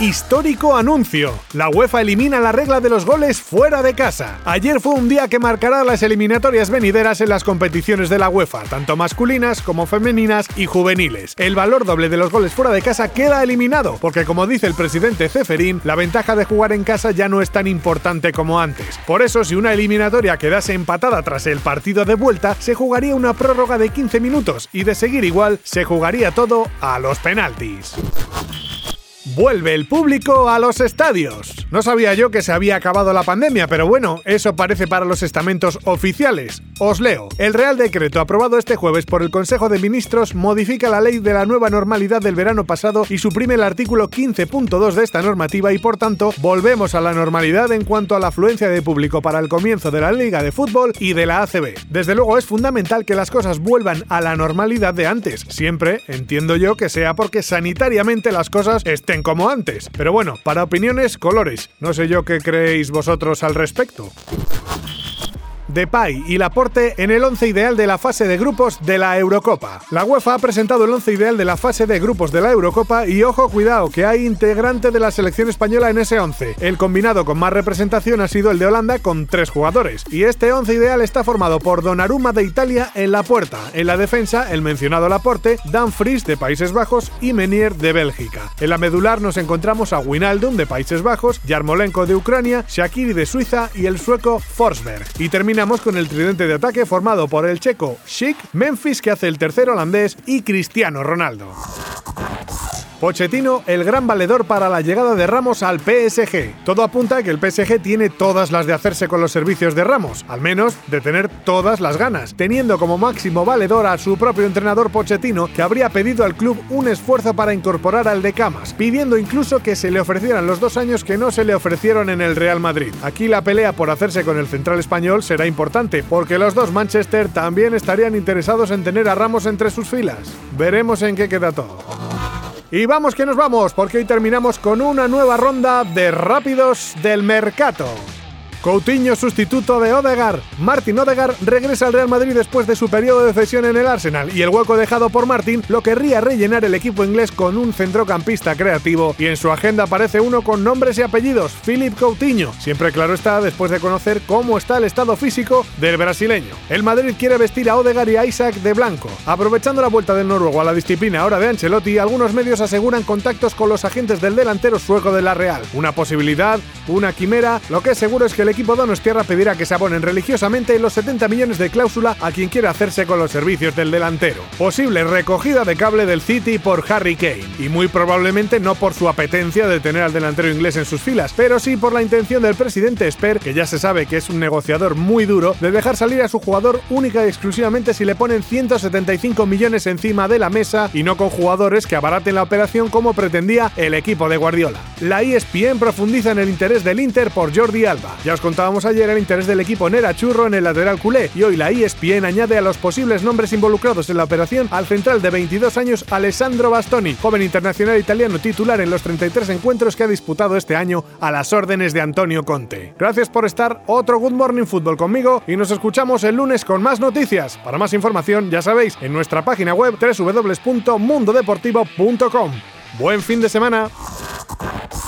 Histórico anuncio. La UEFA elimina la regla de los goles fuera de casa. Ayer fue un día que marcará las eliminatorias venideras en las competiciones de la UEFA, tanto masculinas como femeninas y juveniles. El valor doble de los goles fuera de casa queda eliminado, porque como dice el presidente Ceferín, la ventaja de jugar en casa ya no es tan importante como antes. Por eso, si una eliminatoria quedase empatada tras el partido de vuelta, se jugaría una prórroga de 15 minutos y de seguir igual, se jugaría todo a los penaltis. Vuelve el público a los estadios. No sabía yo que se había acabado la pandemia, pero bueno, eso parece para los estamentos oficiales. Os leo. El Real Decreto aprobado este jueves por el Consejo de Ministros modifica la ley de la nueva normalidad del verano pasado y suprime el artículo 15.2 de esta normativa y por tanto volvemos a la normalidad en cuanto a la afluencia de público para el comienzo de la Liga de Fútbol y de la ACB. Desde luego es fundamental que las cosas vuelvan a la normalidad de antes. Siempre entiendo yo que sea porque sanitariamente las cosas estén como antes. Pero bueno, para opiniones, colores. No sé yo qué creéis vosotros al respecto. Depay y Laporte en el once ideal de la fase de grupos de la Eurocopa. La UEFA ha presentado el once ideal de la fase de grupos de la Eurocopa y ojo cuidado que hay integrante de la selección española en ese once. El combinado con más representación ha sido el de Holanda con tres jugadores y este once ideal está formado por Donnarumma de Italia en la puerta, en la defensa el mencionado Laporte, Dan Fries de Países Bajos y Menier de Bélgica. En la medular nos encontramos a Winaldum de Países Bajos, Yarmolenko de Ucrania, Shakiri de Suiza y el sueco Forsberg. Y termina terminamos con el tridente de ataque formado por el checo Schick, Memphis que hace el tercer holandés y Cristiano Ronaldo. Pochettino, el gran valedor para la llegada de Ramos al PSG. Todo apunta a que el PSG tiene todas las de hacerse con los servicios de Ramos, al menos de tener todas las ganas, teniendo como máximo valedor a su propio entrenador Pochettino, que habría pedido al club un esfuerzo para incorporar al de Camas, pidiendo incluso que se le ofrecieran los dos años que no se le ofrecieron en el Real Madrid. Aquí la pelea por hacerse con el central español será importante, porque los dos Manchester también estarían interesados en tener a Ramos entre sus filas. Veremos en qué queda todo. Y vamos que nos vamos, porque hoy terminamos con una nueva ronda de rápidos del mercado. Coutinho sustituto de Odegar. Martin Odegar regresa al Real Madrid después de su periodo de cesión en el Arsenal y el hueco dejado por Martin lo querría rellenar el equipo inglés con un centrocampista creativo y en su agenda aparece uno con nombres y apellidos, Philip Coutinho. Siempre claro está después de conocer cómo está el estado físico del brasileño. El Madrid quiere vestir a Odegar y a Isaac de blanco. Aprovechando la vuelta del noruego a la disciplina ahora de Ancelotti, algunos medios aseguran contactos con los agentes del delantero sueco de la Real. Una posibilidad, una quimera, lo que es seguro es que el equipo Donostierra pedirá que se abonen religiosamente los 70 millones de cláusula a quien quiera hacerse con los servicios del delantero. Posible recogida de cable del City por Harry Kane, y muy probablemente no por su apetencia de tener al delantero inglés en sus filas, pero sí por la intención del presidente Sper, que ya se sabe que es un negociador muy duro, de dejar salir a su jugador única y exclusivamente si le ponen 175 millones encima de la mesa y no con jugadores que abaraten la operación como pretendía el equipo de Guardiola. La ESPN profundiza en el interés del Inter por Jordi Alba. Ya os contábamos ayer el interés del equipo Nera Churro en el lateral culé y hoy la ESPN añade a los posibles nombres involucrados en la operación al central de 22 años Alessandro Bastoni, joven internacional italiano titular en los 33 encuentros que ha disputado este año a las órdenes de Antonio Conte. Gracias por estar otro Good Morning Football conmigo y nos escuchamos el lunes con más noticias. Para más información, ya sabéis, en nuestra página web www.mundodeportivo.com. Buen fin de semana.